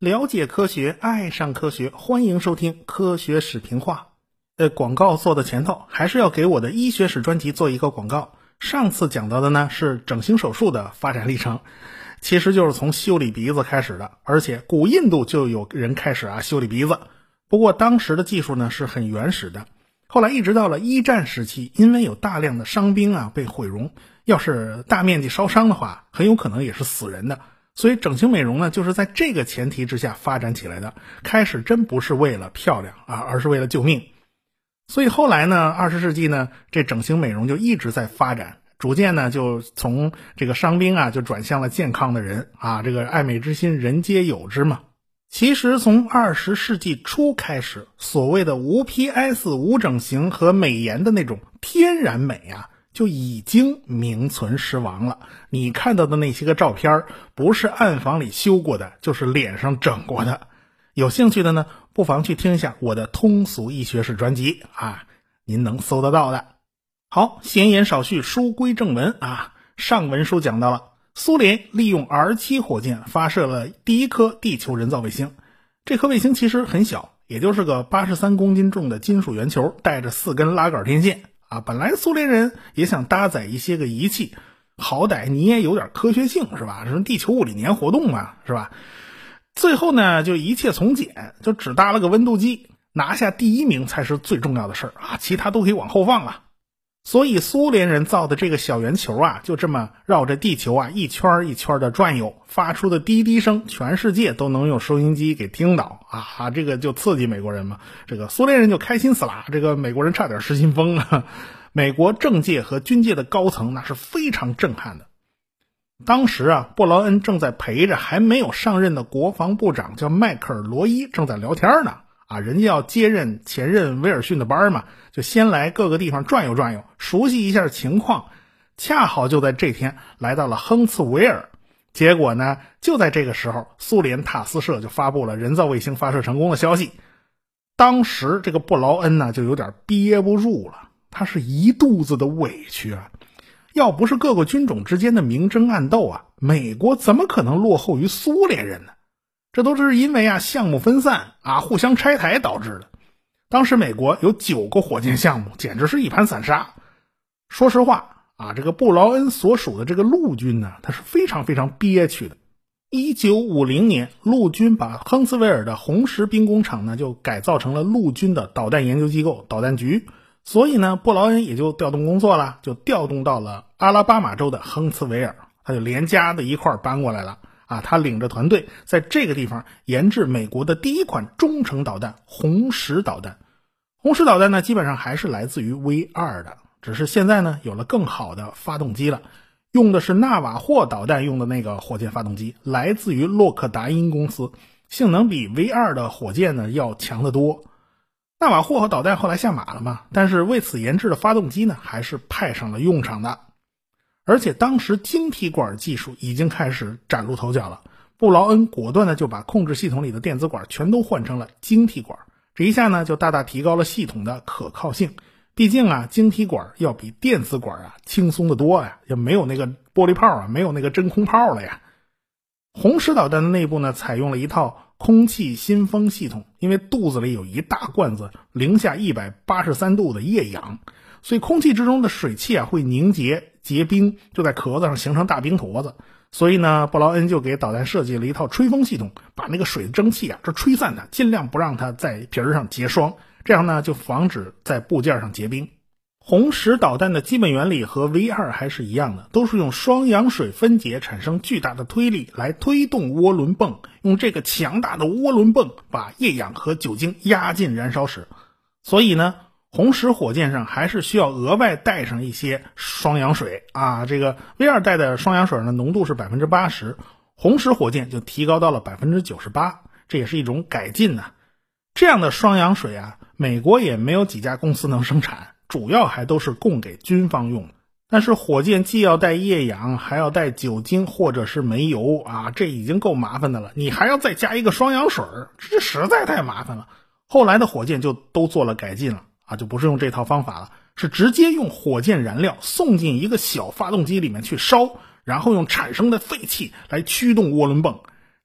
了解科学，爱上科学，欢迎收听《科学史评话》。呃，广告做的前头，还是要给我的医学史专辑做一个广告。上次讲到的呢是整形手术的发展历程，其实就是从修理鼻子开始的，而且古印度就有人开始啊修理鼻子。不过当时的技术呢是很原始的，后来一直到了一战时期，因为有大量的伤兵啊被毁容，要是大面积烧伤的话，很有可能也是死人的。所以整形美容呢，就是在这个前提之下发展起来的。开始真不是为了漂亮啊，而是为了救命。所以后来呢，二十世纪呢，这整形美容就一直在发展，逐渐呢就从这个伤兵啊，就转向了健康的人啊。这个爱美之心，人皆有之嘛。其实从二十世纪初开始，所谓的无 PS、无整形和美颜的那种天然美啊。就已经名存实亡了。你看到的那些个照片，不是暗房里修过的，就是脸上整过的。有兴趣的呢，不妨去听一下我的通俗医学史专辑啊，您能搜得到的。好，闲言少叙，书归正文啊。上文书讲到了，苏联利用 R 七火箭发射了第一颗地球人造卫星。这颗卫星其实很小，也就是个八十三公斤重的金属圆球，带着四根拉杆天线。啊，本来苏联人也想搭载一些个仪器，好歹你也有点科学性是吧？什么地球物理年活动嘛，是吧？最后呢，就一切从简，就只搭了个温度计，拿下第一名才是最重要的事儿啊，其他都可以往后放了。所以苏联人造的这个小圆球啊，就这么绕着地球啊一圈一圈的转悠，发出的滴滴声，全世界都能用收音机给听到啊！这个就刺激美国人嘛，这个苏联人就开心死了，这个美国人差点失心疯了！美国政界和军界的高层那是非常震撼的。当时啊，布劳恩正在陪着还没有上任的国防部长叫迈克尔·罗伊正在聊天呢。啊，人家要接任前任威尔逊的班嘛，就先来各个地方转悠转悠，熟悉一下情况。恰好就在这天来到了亨茨维尔，结果呢，就在这个时候，苏联塔斯社就发布了人造卫星发射成功的消息。当时这个布劳恩呢，就有点憋不住了，他是一肚子的委屈啊！要不是各个军种之间的明争暗斗啊，美国怎么可能落后于苏联人呢？这都是因为啊项目分散啊互相拆台导致的。当时美国有九个火箭项目，简直是一盘散沙。说实话啊，这个布劳恩所属的这个陆军呢，他是非常非常憋屈的。一九五零年，陆军把亨斯维尔的红石兵工厂呢就改造成了陆军的导弹研究机构——导弹局。所以呢，布劳恩也就调动工作了，就调动到了阿拉巴马州的亨茨维尔，他就连家的一块搬过来了。啊，他领着团队在这个地方研制美国的第一款中程导弹——红石导弹。红石导弹呢，基本上还是来自于 V 二的，只是现在呢有了更好的发动机了，用的是纳瓦霍导弹用的那个火箭发动机，来自于洛克达因公司，性能比 V 二的火箭呢要强得多。纳瓦霍和导弹后来下马了嘛，但是为此研制的发动机呢，还是派上了用场的。而且当时晶体管技术已经开始崭露头角了，布劳恩果断的就把控制系统里的电子管全都换成了晶体管，这一下呢就大大提高了系统的可靠性。毕竟啊，晶体管要比电子管啊轻松的多呀，也没有那个玻璃泡啊，没有那个真空泡了呀。红石导弹的内部呢，采用了一套空气新风系统，因为肚子里有一大罐子零下一百八十三度的液氧。所以空气之中的水汽啊会凝结结冰，就在壳子上形成大冰坨子。所以呢，布劳恩就给导弹设计了一套吹风系统，把那个水的蒸汽啊这吹散它，尽量不让它在皮儿上结霜，这样呢就防止在部件上结冰。红石导弹的基本原理和 V 二还是一样的，都是用双氧水分解产生巨大的推力来推动涡轮泵，用这个强大的涡轮泵把液氧和酒精压进燃烧室。所以呢。红石火箭上还是需要额外带上一些双氧水啊，这个 V 二带的双氧水呢浓度是百分之八十，红石火箭就提高到了百分之九十八，这也是一种改进呢。这样的双氧水啊，美国也没有几家公司能生产，主要还都是供给军方用。但是火箭既要带液氧，还要带酒精或者是煤油啊，这已经够麻烦的了，你还要再加一个双氧水，这实在太麻烦了。后来的火箭就都做了改进了。啊，就不是用这套方法了，是直接用火箭燃料送进一个小发动机里面去烧，然后用产生的废气来驱动涡轮泵。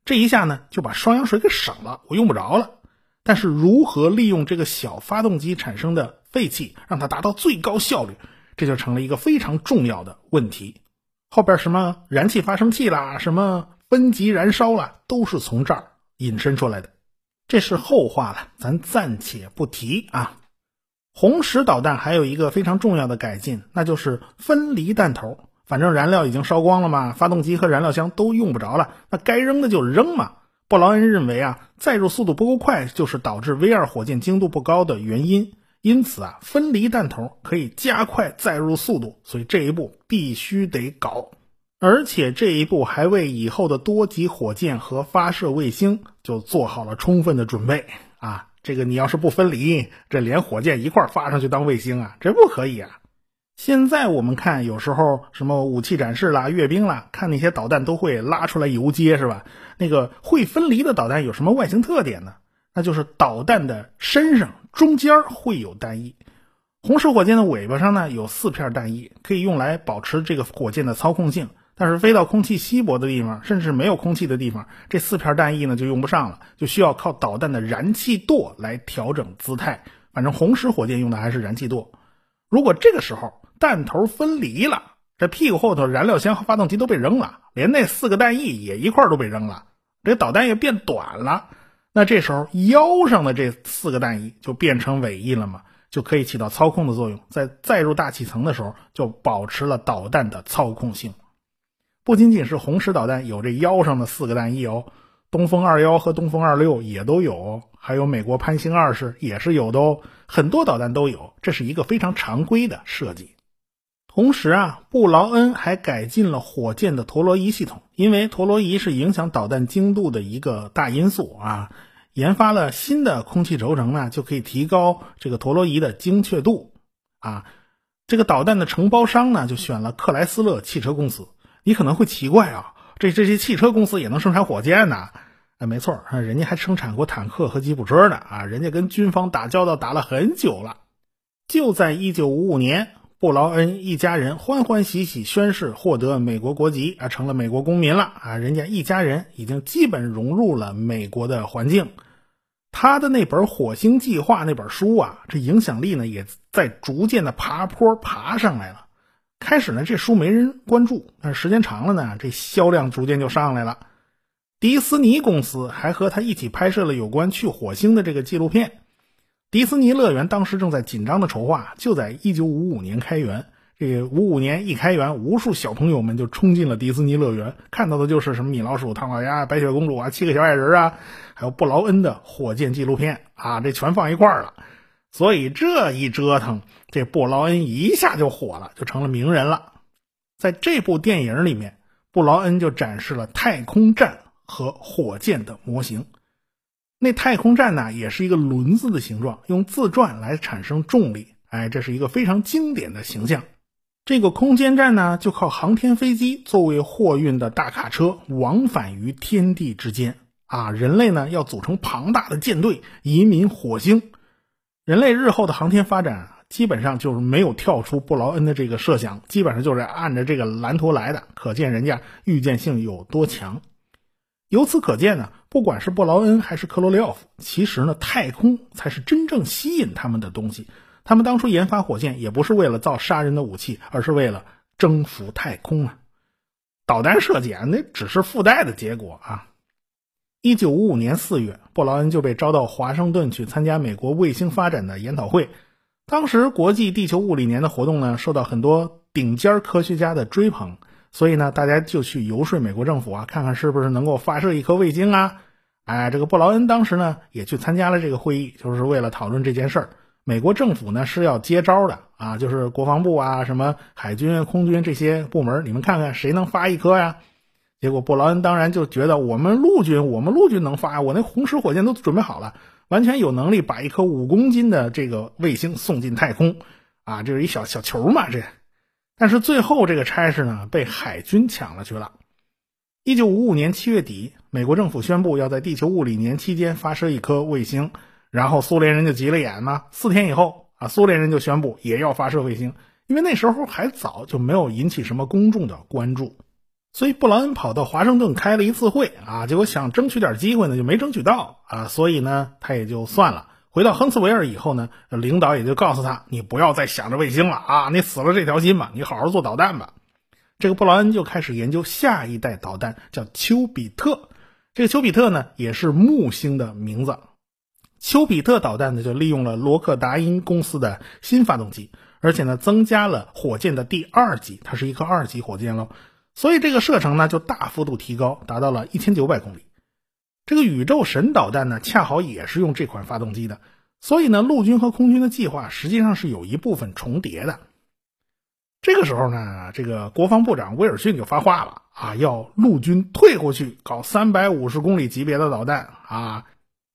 这一下呢，就把双氧水给省了，我用不着了。但是如何利用这个小发动机产生的废气，让它达到最高效率，这就成了一个非常重要的问题。后边什么燃气发生器啦，什么分级燃烧啦，都是从这儿引申出来的。这是后话了，咱暂且不提啊。红石导弹还有一个非常重要的改进，那就是分离弹头。反正燃料已经烧光了嘛，发动机和燃料箱都用不着了，那该扔的就扔嘛。布劳恩认为啊，载入速度不够快就是导致 V 二火箭精度不高的原因，因此啊，分离弹头可以加快载入速度，所以这一步必须得搞。而且这一步还为以后的多级火箭和发射卫星就做好了充分的准备啊！这个你要是不分离，这连火箭一块发上去当卫星啊，这不可以啊！现在我们看，有时候什么武器展示啦、阅兵啦，看那些导弹都会拉出来游街，是吧？那个会分离的导弹有什么外形特点呢？那就是导弹的身上中间会有弹翼。红石火箭的尾巴上呢有四片弹翼，可以用来保持这个火箭的操控性。但是飞到空气稀薄的地方，甚至没有空气的地方，这四片弹翼呢就用不上了，就需要靠导弹的燃气舵来调整姿态。反正红石火箭用的还是燃气舵。如果这个时候，弹头分离了，这屁股后头燃料箱和发动机都被扔了，连那四个弹翼也一块都被扔了，这导弹也变短了。那这时候腰上的这四个弹翼就变成尾翼了嘛，就可以起到操控的作用，在载入大气层的时候就保持了导弹的操控性。不仅仅是红石导弹有这腰上的四个弹翼哦，东风二幺和东风二六也都有，还有美国潘兴二式也是有的哦，很多导弹都有，这是一个非常常规的设计。同时啊，布劳恩还改进了火箭的陀螺仪系统，因为陀螺仪是影响导弹精度的一个大因素啊。研发了新的空气轴承呢，就可以提高这个陀螺仪的精确度啊。这个导弹的承包商呢，就选了克莱斯勒汽车公司。你可能会奇怪啊，这这些汽车公司也能生产火箭呢？哎，没错，人家还生产过坦克和吉普车呢啊，人家跟军方打交道打了很久了。就在一九五五年。布劳恩一家人欢欢喜喜宣誓获得美国国籍啊，成了美国公民了啊！人家一家人已经基本融入了美国的环境。他的那本《火星计划》那本书啊，这影响力呢也在逐渐的爬坡爬上来了。开始呢，这书没人关注，但是时间长了呢，这销量逐渐就上来了。迪斯尼公司还和他一起拍摄了有关去火星的这个纪录片。迪士尼乐园当时正在紧张的筹划，就在一九五五年开园。这五五年一开园，无数小朋友们就冲进了迪士尼乐园，看到的就是什么米老鼠、唐老鸭、白雪公主啊、七个小矮人啊，还有布劳恩的火箭纪录片啊，这全放一块儿了。所以这一折腾，这布劳恩一下就火了，就成了名人了。在这部电影里面，布劳恩就展示了太空站和火箭的模型。那太空站呢，也是一个轮子的形状，用自转来产生重力。哎，这是一个非常经典的形象。这个空间站呢，就靠航天飞机作为货运的大卡车，往返于天地之间。啊，人类呢要组成庞大的舰队移民火星。人类日后的航天发展，基本上就是没有跳出布劳恩的这个设想，基本上就是按着这个蓝图来的。可见人家预见性有多强。由此可见呢，不管是布劳恩还是克罗里奥夫，其实呢，太空才是真正吸引他们的东西。他们当初研发火箭，也不是为了造杀人的武器，而是为了征服太空啊。导弹设计啊，那只是附带的结果啊。一九五五年四月，布劳恩就被招到华盛顿去参加美国卫星发展的研讨会。当时国际地球物理年的活动呢，受到很多顶尖科学家的追捧。所以呢，大家就去游说美国政府啊，看看是不是能够发射一颗卫星啊？哎，这个布劳恩当时呢也去参加了这个会议，就是为了讨论这件事儿。美国政府呢是要接招的啊，就是国防部啊、什么海军、空军这些部门，你们看看谁能发一颗呀？结果布劳恩当然就觉得我们陆军，我们陆军能发，我那红石火箭都准备好了，完全有能力把一颗五公斤的这个卫星送进太空啊，这是一小小球嘛，这。但是最后这个差事呢，被海军抢了去了。一九五五年七月底，美国政府宣布要在地球物理年期间发射一颗卫星，然后苏联人就急了眼嘛。四天以后啊，苏联人就宣布也要发射卫星，因为那时候还早，就没有引起什么公众的关注。所以布劳恩跑到华盛顿开了一次会啊，结果想争取点机会呢，就没争取到啊，所以呢，他也就算了。回到亨茨维尔以后呢，领导也就告诉他，你不要再想着卫星了啊，你死了这条心吧，你好好做导弹吧。这个布劳恩就开始研究下一代导弹，叫丘比特。这个丘比特呢，也是木星的名字。丘比特导弹呢，就利用了罗克达因公司的新发动机，而且呢，增加了火箭的第二级，它是一颗二级火箭喽。所以这个射程呢，就大幅度提高，达到了一千九百公里。这个宇宙神导弹呢，恰好也是用这款发动机的。所以呢，陆军和空军的计划实际上是有一部分重叠的。这个时候呢，这个国防部长威尔逊就发话了啊，要陆军退回去搞三百五十公里级别的导弹啊。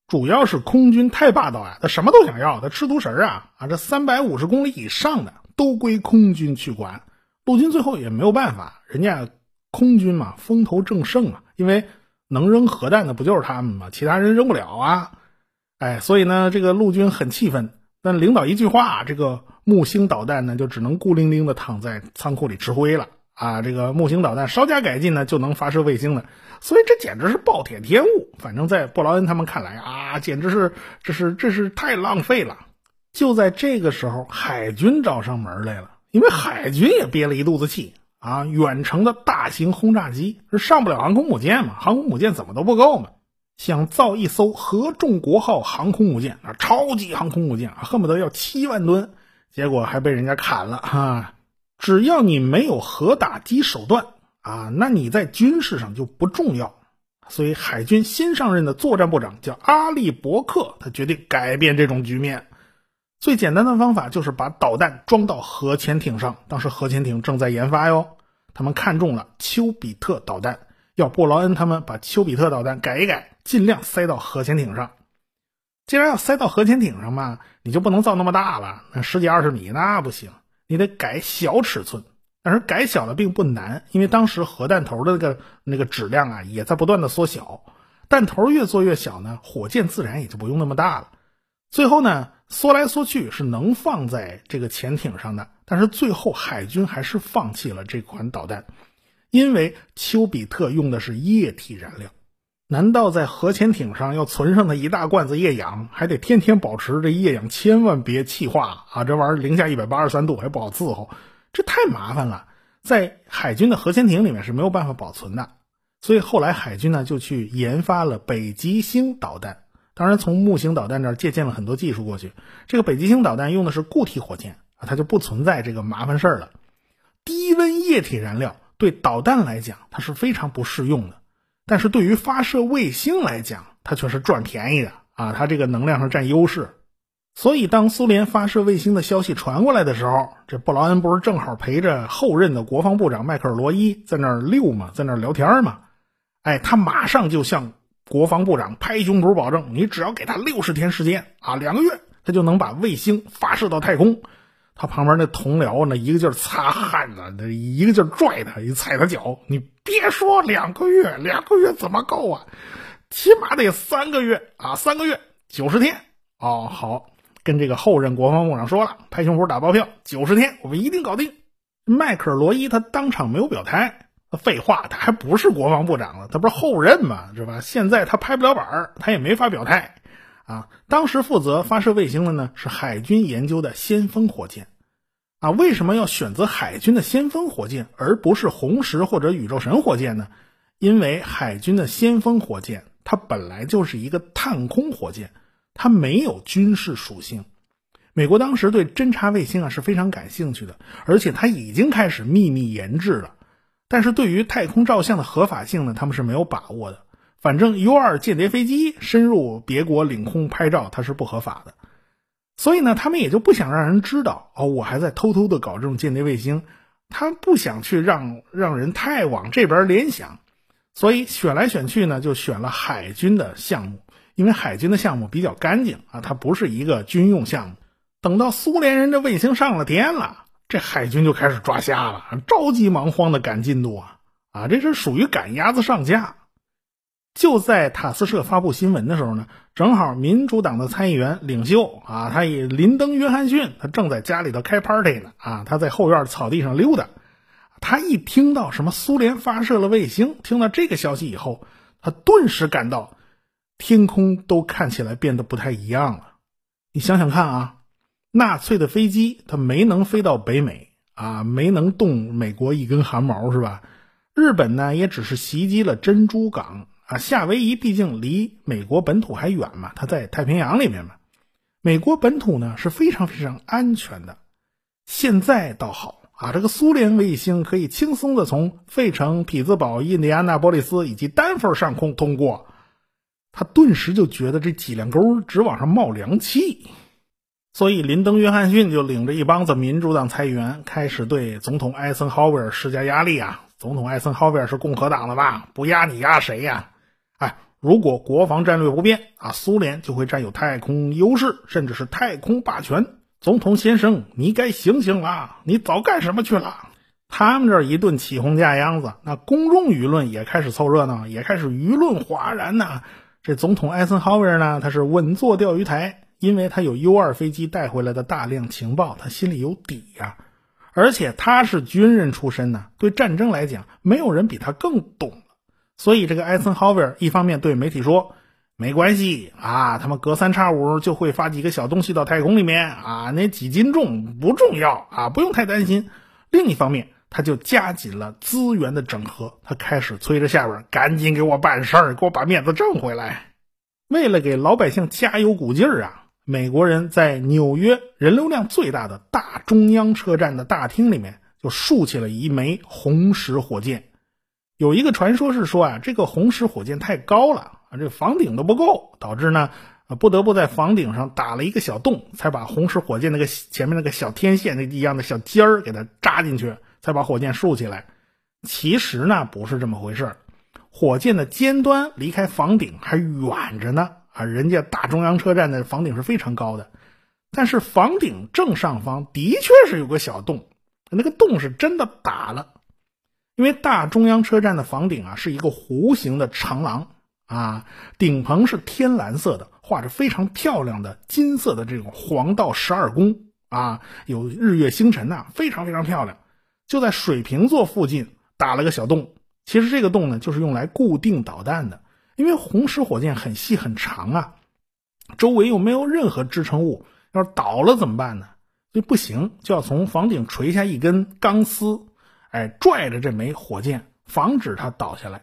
主要是空军太霸道啊，他什么都想要，他吃独食啊啊！这三百五十公里以上的都归空军去管，陆军最后也没有办法，人家空军嘛风头正盛啊，因为能扔核弹的不就是他们吗？其他人扔不了啊，哎，所以呢，这个陆军很气愤，但领导一句话，这个木星导弹呢就只能孤零零的躺在仓库里吃灰了。啊，这个木星导弹稍加改进呢，就能发射卫星了。所以这简直是暴殄天物。反正，在布劳恩他们看来啊，简直是这是这是太浪费了。就在这个时候，海军找上门来了，因为海军也憋了一肚子气啊。远程的大型轰炸机是上不了航空母舰嘛，航空母舰怎么都不够嘛，想造一艘合众国号航空母舰啊，超级航空母舰啊，恨不得要七万吨，结果还被人家砍了哈。只要你没有核打击手段啊，那你在军事上就不重要。所以，海军新上任的作战部长叫阿利伯克，他决定改变这种局面。最简单的方法就是把导弹装到核潜艇上。当时核潜艇正在研发哟，他们看中了丘比特导弹，要布劳恩他们把丘比特导弹改一改，尽量塞到核潜艇上。既然要塞到核潜艇上嘛，你就不能造那么大了，那十几二十米那不行。你得改小尺寸，但是改小了并不难，因为当时核弹头的那个那个质量啊也在不断的缩小，弹头越做越小呢，火箭自然也就不用那么大了。最后呢，缩来缩去是能放在这个潜艇上的，但是最后海军还是放弃了这款导弹，因为丘比特用的是液体燃料。难道在核潜艇上要存上它一大罐子液氧，还得天天保持这液氧千万别气化啊！这玩意儿零下一百八十三度还不好伺候，这太麻烦了。在海军的核潜艇里面是没有办法保存的，所以后来海军呢就去研发了北极星导弹。当然，从木星导弹这儿借鉴了很多技术过去。这个北极星导弹用的是固体火箭啊，它就不存在这个麻烦事儿了。低温液体燃料对导弹来讲，它是非常不适用的。但是对于发射卫星来讲，它却是赚便宜的啊！它这个能量上占优势，所以当苏联发射卫星的消息传过来的时候，这布劳恩不是正好陪着后任的国防部长迈克尔罗伊在那儿溜嘛，在那儿聊天嘛？哎，他马上就向国防部长拍胸脯保证：你只要给他六十天时间啊，两个月，他就能把卫星发射到太空。他旁边那同僚呢，一个劲儿擦汗呢，那一个劲儿拽他，一踩他脚。你别说两个月，两个月怎么够啊？起码得三个月啊，三个月九十天哦。好，跟这个后任国防部长说了，拍胸脯打包票，九十天我们一定搞定。迈克尔罗伊他当场没有表态，废话，他还不是国防部长了，他不是后任嘛，是吧？现在他拍不了板儿，他也没法表态。啊，当时负责发射卫星的呢是海军研究的先锋火箭，啊，为什么要选择海军的先锋火箭而不是红石或者宇宙神火箭呢？因为海军的先锋火箭它本来就是一个探空火箭，它没有军事属性。美国当时对侦察卫星啊是非常感兴趣的，而且它已经开始秘密研制了，但是对于太空照相的合法性呢，他们是没有把握的。反正 U 二间谍飞机深入别国领空拍照，它是不合法的，所以呢，他们也就不想让人知道哦，我还在偷偷的搞这种间谍卫星，他不想去让让人太往这边联想，所以选来选去呢，就选了海军的项目，因为海军的项目比较干净啊，它不是一个军用项目。等到苏联人的卫星上了天了，这海军就开始抓瞎了，着急忙慌的赶进度啊啊，这是属于赶鸭子上架。就在塔斯社发布新闻的时候呢，正好民主党的参议员领袖啊，他以林登·约翰逊，他正在家里头开 party 呢啊，他在后院草地上溜达。他一听到什么苏联发射了卫星，听到这个消息以后，他顿时感到天空都看起来变得不太一样了。你想想看啊，纳粹的飞机它没能飞到北美啊，没能动美国一根汗毛是吧？日本呢也只是袭击了珍珠港。啊，夏威夷毕竟离美国本土还远嘛，它在太平洋里面嘛。美国本土呢是非常非常安全的。现在倒好啊，这个苏联卫星可以轻松的从费城、匹兹堡、印第安纳波利斯以及丹佛上空通过，他顿时就觉得这脊梁沟直往上冒凉气。所以林登·约翰逊就领着一帮子民主党参议员开始对总统艾森豪威尔施加压力啊。总统艾森豪威尔是共和党的吧？不压你压谁呀？哎，如果国防战略不变啊，苏联就会占有太空优势，甚至是太空霸权。总统先生，你该醒醒了！你早干什么去了？他们这一顿起哄架秧子，那公众舆论也开始凑热闹，也开始舆论哗然呐。这总统艾森豪威尔呢，他是稳坐钓鱼台，因为他有 U 二飞机带回来的大量情报，他心里有底呀。而且他是军人出身呢，对战争来讲，没有人比他更懂。所以，这个艾森豪威尔一方面对媒体说：“没关系啊，他们隔三差五就会发几个小东西到太空里面啊，那几斤重不重要啊，不用太担心。”另一方面，他就加紧了资源的整合，他开始催着下边赶紧给我办事儿，给我把面子挣回来。为了给老百姓加油鼓劲儿啊，美国人在纽约人流量最大的大中央车站的大厅里面就竖起了一枚红石火箭。有一个传说是说啊，这个红石火箭太高了啊，这房顶都不够，导致呢，不得不在房顶上打了一个小洞，才把红石火箭那个前面那个小天线那一样的小尖儿给它扎进去，才把火箭竖起来。其实呢，不是这么回事火箭的尖端离开房顶还远着呢啊，人家大中央车站的房顶是非常高的，但是房顶正上方的确是有个小洞，那个洞是真的打了。因为大中央车站的房顶啊是一个弧形的长廊啊，顶棚是天蓝色的，画着非常漂亮的金色的这种黄道十二宫啊，有日月星辰呐，非常非常漂亮。就在水瓶座附近打了个小洞，其实这个洞呢就是用来固定导弹的，因为红石火箭很细很长啊，周围又没有任何支撑物，要是倒了怎么办呢？就不行，就要从房顶垂下一根钢丝。哎，拽着这枚火箭，防止它倒下来。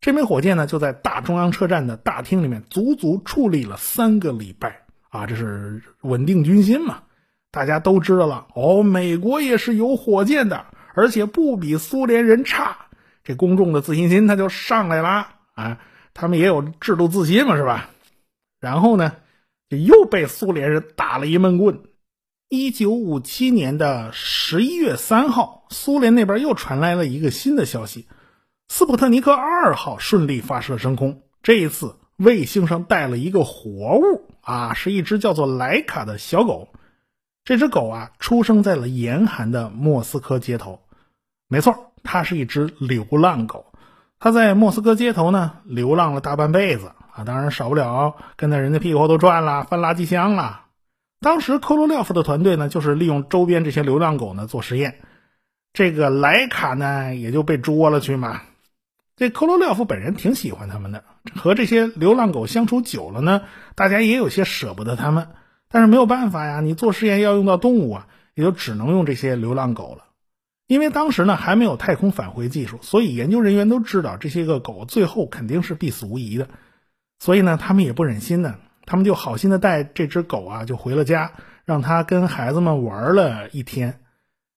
这枚火箭呢，就在大中央车站的大厅里面足足矗立了三个礼拜啊！这是稳定军心嘛？大家都知道了哦，美国也是有火箭的，而且不比苏联人差。这公众的自信心他就上来了啊！他们也有制度自信嘛，是吧？然后呢，就又被苏联人打了一闷棍。一九五七年的十一月三号，苏联那边又传来了一个新的消息：斯普特尼克二号顺利发射升空。这一次，卫星上带了一个活物啊，是一只叫做莱卡的小狗。这只狗啊，出生在了严寒的莫斯科街头。没错，它是一只流浪狗。他在莫斯科街头呢，流浪了大半辈子啊，当然少不了跟在人家屁股后头转啦，翻垃圾箱啦。当时科罗廖夫的团队呢，就是利用周边这些流浪狗呢做实验，这个莱卡呢也就被捉了去嘛。这科罗廖夫本人挺喜欢他们的，和这些流浪狗相处久了呢，大家也有些舍不得他们。但是没有办法呀，你做实验要用到动物啊，也就只能用这些流浪狗了。因为当时呢还没有太空返回技术，所以研究人员都知道这些个狗最后肯定是必死无疑的，所以呢他们也不忍心呢。他们就好心的带这只狗啊，就回了家，让它跟孩子们玩了一天。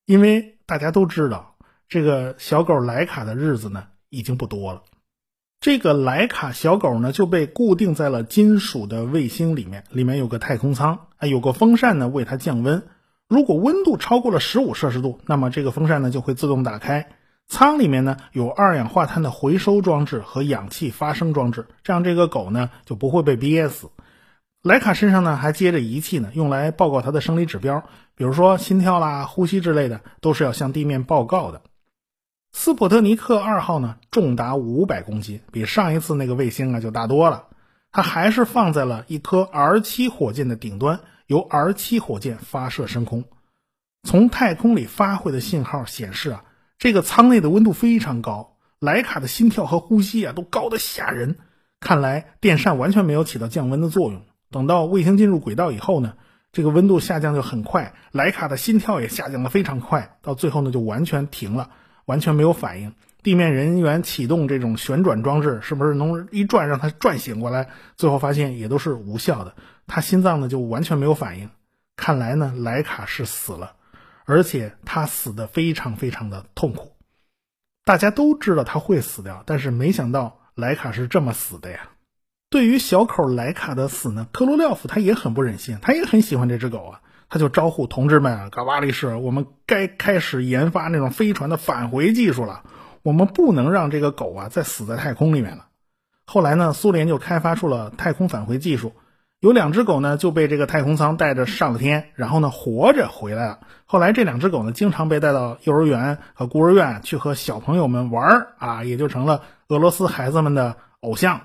因为大家都知道，这个小狗莱卡的日子呢已经不多了。这个莱卡小狗呢就被固定在了金属的卫星里面，里面有个太空舱，啊，有个风扇呢为它降温。如果温度超过了十五摄氏度，那么这个风扇呢就会自动打开。舱里面呢有二氧化碳的回收装置和氧气发生装置，这样这个狗呢就不会被憋死。莱卡身上呢还接着仪器呢，用来报告它的生理指标，比如说心跳啦、呼吸之类的，都是要向地面报告的。斯普特尼克二号呢，重达五百公斤，比上一次那个卫星啊就大多了。它还是放在了一颗 R 七火箭的顶端，由 R 七火箭发射升空。从太空里发回的信号显示啊，这个舱内的温度非常高，莱卡的心跳和呼吸啊都高得吓人。看来电扇完全没有起到降温的作用。等到卫星进入轨道以后呢，这个温度下降就很快，莱卡的心跳也下降的非常快，到最后呢就完全停了，完全没有反应。地面人员启动这种旋转装置，是不是能一转让它转醒过来？最后发现也都是无效的，他心脏呢就完全没有反应。看来呢，莱卡是死了，而且他死的非常非常的痛苦。大家都知道他会死掉，但是没想到莱卡是这么死的呀。对于小口莱卡的死呢，科罗廖夫他也很不忍心，他也很喜欢这只狗啊，他就招呼同志们啊，嘎巴利士，我们该开始研发那种飞船的返回技术了。我们不能让这个狗啊再死在太空里面了。后来呢，苏联就开发出了太空返回技术，有两只狗呢就被这个太空舱带着上了天，然后呢活着回来了。后来这两只狗呢经常被带到幼儿园和孤儿院去和小朋友们玩啊，也就成了俄罗斯孩子们的偶像。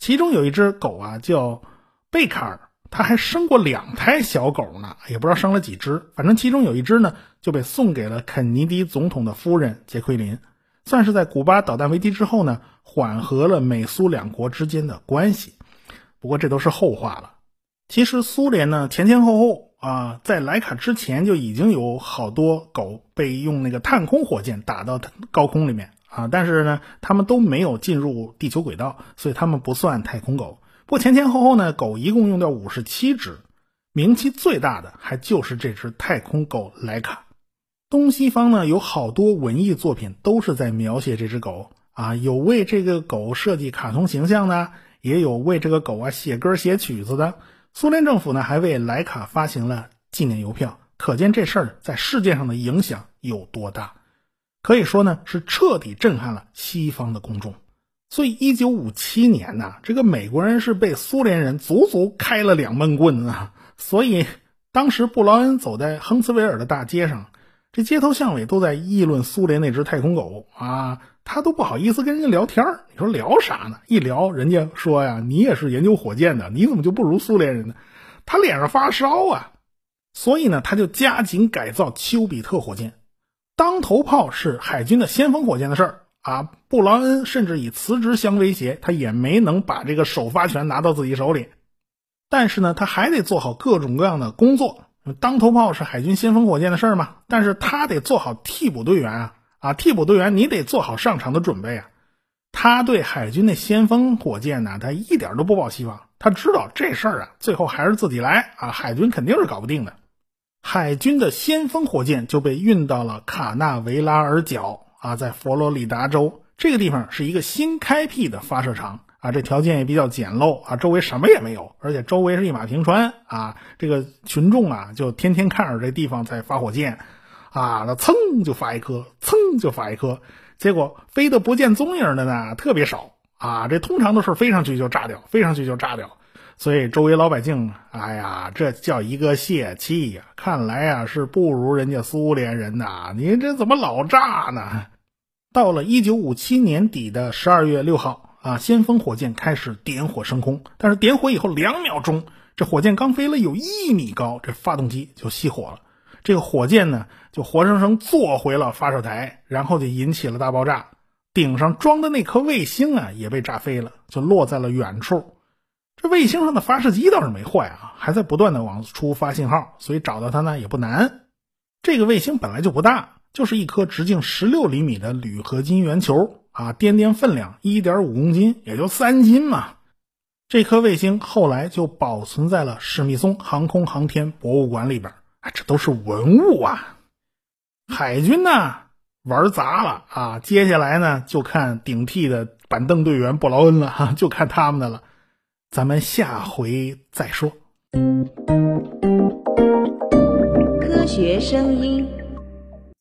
其中有一只狗啊叫贝卡尔，它还生过两胎小狗呢，也不知道生了几只，反正其中有一只呢就被送给了肯尼迪总统的夫人杰奎琳。算是在古巴导弹危机之后呢，缓和了美苏两国之间的关系。不过这都是后话了。其实苏联呢前前后后啊，在莱卡之前就已经有好多狗被用那个探空火箭打到高空里面啊，但是呢，他们都没有进入地球轨道，所以他们不算太空狗。不过前前后后呢，狗一共用掉五十七只，名气最大的还就是这只太空狗莱卡。东西方呢有好多文艺作品都是在描写这只狗啊，有为这个狗设计卡通形象的，也有为这个狗啊写歌写曲子的。苏联政府呢还为莱卡发行了纪念邮票，可见这事儿在世界上的影响有多大。可以说呢是彻底震撼了西方的公众。所以一九五七年呢，这个美国人是被苏联人足足开了两闷棍啊。所以当时布劳恩走在亨茨维尔的大街上。这街头巷尾都在议论苏联那只太空狗啊，他都不好意思跟人家聊天你说聊啥呢？一聊，人家说呀，你也是研究火箭的，你怎么就不如苏联人呢？他脸上发烧啊，所以呢，他就加紧改造丘比特火箭。当头炮是海军的先锋火箭的事儿啊，布劳恩甚至以辞职相威胁，他也没能把这个首发权拿到自己手里。但是呢，他还得做好各种各样的工作。当头炮是海军先锋火箭的事儿嘛，但是他得做好替补队员啊啊！替补队员你得做好上场的准备啊。他对海军的先锋火箭呢，他一点都不抱希望。他知道这事儿啊，最后还是自己来啊，海军肯定是搞不定的。海军的先锋火箭就被运到了卡纳维拉尔角啊，在佛罗里达州这个地方是一个新开辟的发射场。啊，这条件也比较简陋啊，周围什么也没有，而且周围是一马平川啊。这个群众啊，就天天看着这地方在发火箭，啊，那噌就发一颗，噌就发一颗，结果飞得不见踪影的呢特别少啊。这通常都是飞上去就炸掉，飞上去就炸掉。所以周围老百姓，哎呀，这叫一个泄气呀！看来呀是不如人家苏联人呐，您这怎么老炸呢？到了一九五七年底的十二月六号。啊！先锋火箭开始点火升空，但是点火以后两秒钟，这火箭刚飞了有一米高，这发动机就熄火了。这个火箭呢，就活生生坐回了发射台，然后就引起了大爆炸。顶上装的那颗卫星啊，也被炸飞了，就落在了远处。这卫星上的发射机倒是没坏啊，还在不断的往出发信号，所以找到它呢也不难。这个卫星本来就不大，就是一颗直径十六厘米的铝合金圆球。啊，掂掂分量，一点五公斤，也就三斤嘛。这颗卫星后来就保存在了史密松航空航天博物馆里边。这都是文物啊。海军呢玩砸了啊，接下来呢就看顶替的板凳队员布劳恩了哈，就看他们的了。咱们下回再说。科学声音。